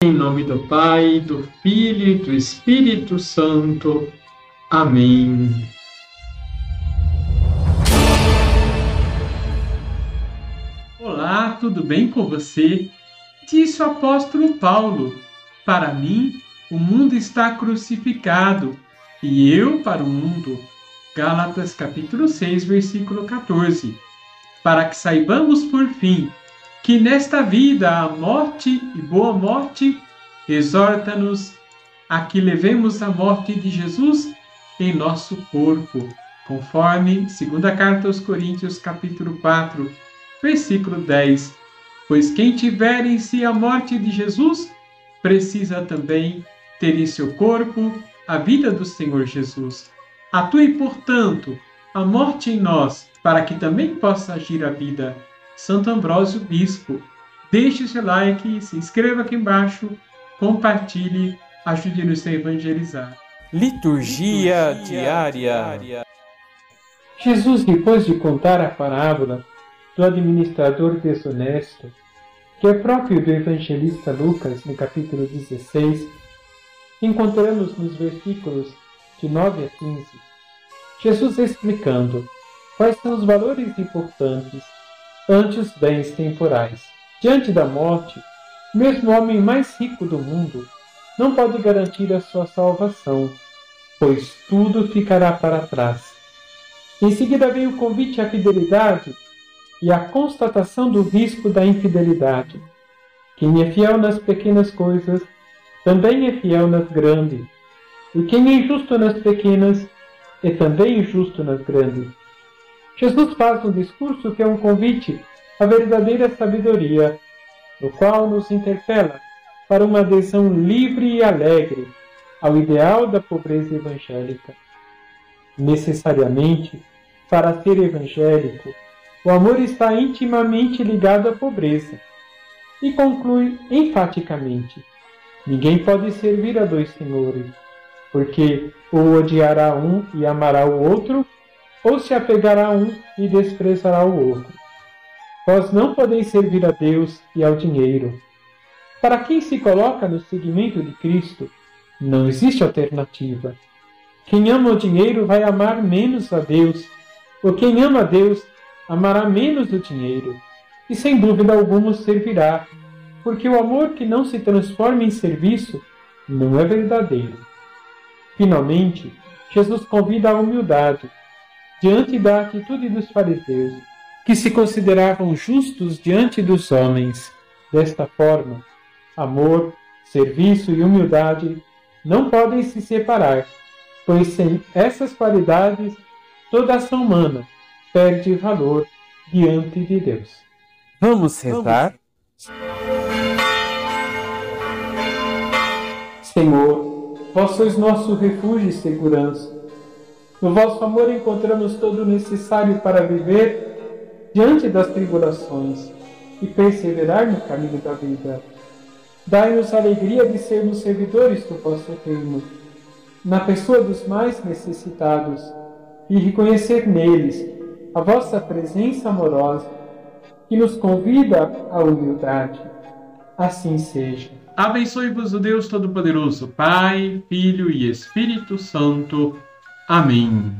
Em nome do Pai, do Filho e do Espírito Santo. Amém. Olá, tudo bem com você? Disse o apóstolo Paulo: Para mim, o mundo está crucificado e eu para o mundo. Gálatas capítulo 6, versículo 14. Para que saibamos por fim que nesta vida a morte e boa morte exorta-nos a que levemos a morte de Jesus em nosso corpo, conforme segunda carta aos Coríntios capítulo 4, versículo 10. Pois quem tiver em si a morte de Jesus, precisa também ter em seu corpo a vida do Senhor Jesus. Atue, portanto, a morte em nós, para que também possa agir a vida Santo Ambrósio Bispo. Deixe seu like, se inscreva aqui embaixo, compartilhe, ajude-nos a evangelizar. Liturgia, Liturgia diária. diária. Jesus, depois de contar a parábola do administrador desonesto, que é próprio do evangelista Lucas, no capítulo 16, encontramos nos versículos de 9 a 15, Jesus explicando quais são os valores importantes ante os bens temporais. Diante da morte, mesmo o homem mais rico do mundo não pode garantir a sua salvação, pois tudo ficará para trás. Em seguida vem o convite à fidelidade e a constatação do risco da infidelidade. Quem é fiel nas pequenas coisas também é fiel nas grandes, e quem é injusto nas pequenas é também injusto nas grandes. Jesus faz um discurso que é um convite à verdadeira sabedoria, no qual nos interpela para uma adesão livre e alegre ao ideal da pobreza evangélica. Necessariamente, para ser evangélico, o amor está intimamente ligado à pobreza. E conclui enfaticamente: ninguém pode servir a dois senhores, porque ou odiará um e amará o outro, ou se apegará a um e desprezará o outro. Vós não podeis servir a Deus e ao dinheiro. Para quem se coloca no seguimento de Cristo, não existe alternativa. Quem ama o dinheiro vai amar menos a Deus, ou quem ama a Deus amará menos o dinheiro, e sem dúvida alguma servirá, porque o amor que não se transforma em serviço não é verdadeiro. Finalmente, Jesus convida a humildade, diante da atitude dos fariseus, que se consideravam justos diante dos homens. Desta forma, amor, serviço e humildade não podem se separar, pois sem essas qualidades, toda ação humana perde valor diante de Deus. Vamos rezar? Senhor, vós sois nosso refúgio e segurança no vosso amor encontramos todo o necessário para viver diante das tribulações e perseverar no caminho da vida. Dai-nos a alegria de sermos servidores do vosso reino, na pessoa dos mais necessitados, e reconhecer neles a vossa presença amorosa, que nos convida à humildade. Assim seja. Abençoe-vos o Deus Todo-Poderoso, Pai, Filho e Espírito Santo. Amém.